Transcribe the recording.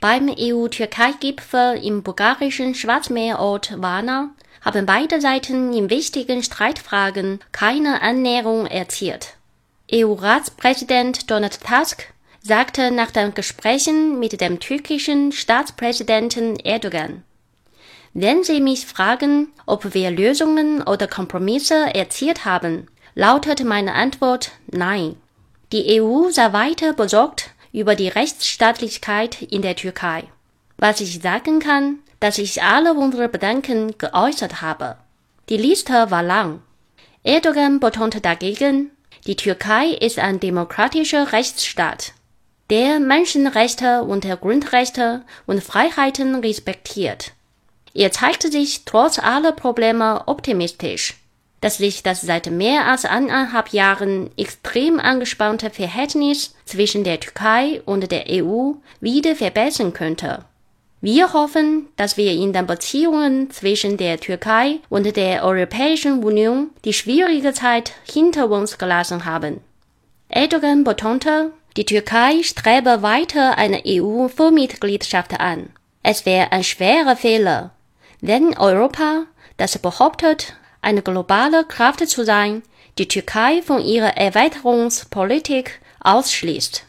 Beim EU-Türkei-Gipfel im bulgarischen Schwarzmeerort Varna haben beide Seiten in wichtigen Streitfragen keine Annäherung erzielt. EU-Ratspräsident Donald Tusk sagte nach den Gesprächen mit dem türkischen Staatspräsidenten Erdogan, wenn Sie mich fragen, ob wir Lösungen oder Kompromisse erzielt haben, lautet meine Antwort Nein. Die EU sei weiter besorgt über die Rechtsstaatlichkeit in der Türkei. Was ich sagen kann, dass ich alle unsere Bedenken geäußert habe. Die Liste war lang. Erdogan betonte dagegen, die Türkei ist ein demokratischer Rechtsstaat, der Menschenrechte und Grundrechte und Freiheiten respektiert. Er zeigte sich trotz aller Probleme optimistisch dass sich das seit mehr als eineinhalb Jahren extrem angespannte Verhältnis zwischen der Türkei und der EU wieder verbessern könnte. Wir hoffen, dass wir in den Beziehungen zwischen der Türkei und der Europäischen Union die schwierige Zeit hinter uns gelassen haben. Erdogan betonte, die Türkei strebe weiter eine EU-Vormitgliedschaft an. Es wäre ein schwerer Fehler, wenn Europa, das behauptet, eine globale Kraft zu sein, die Türkei von ihrer Erweiterungspolitik ausschließt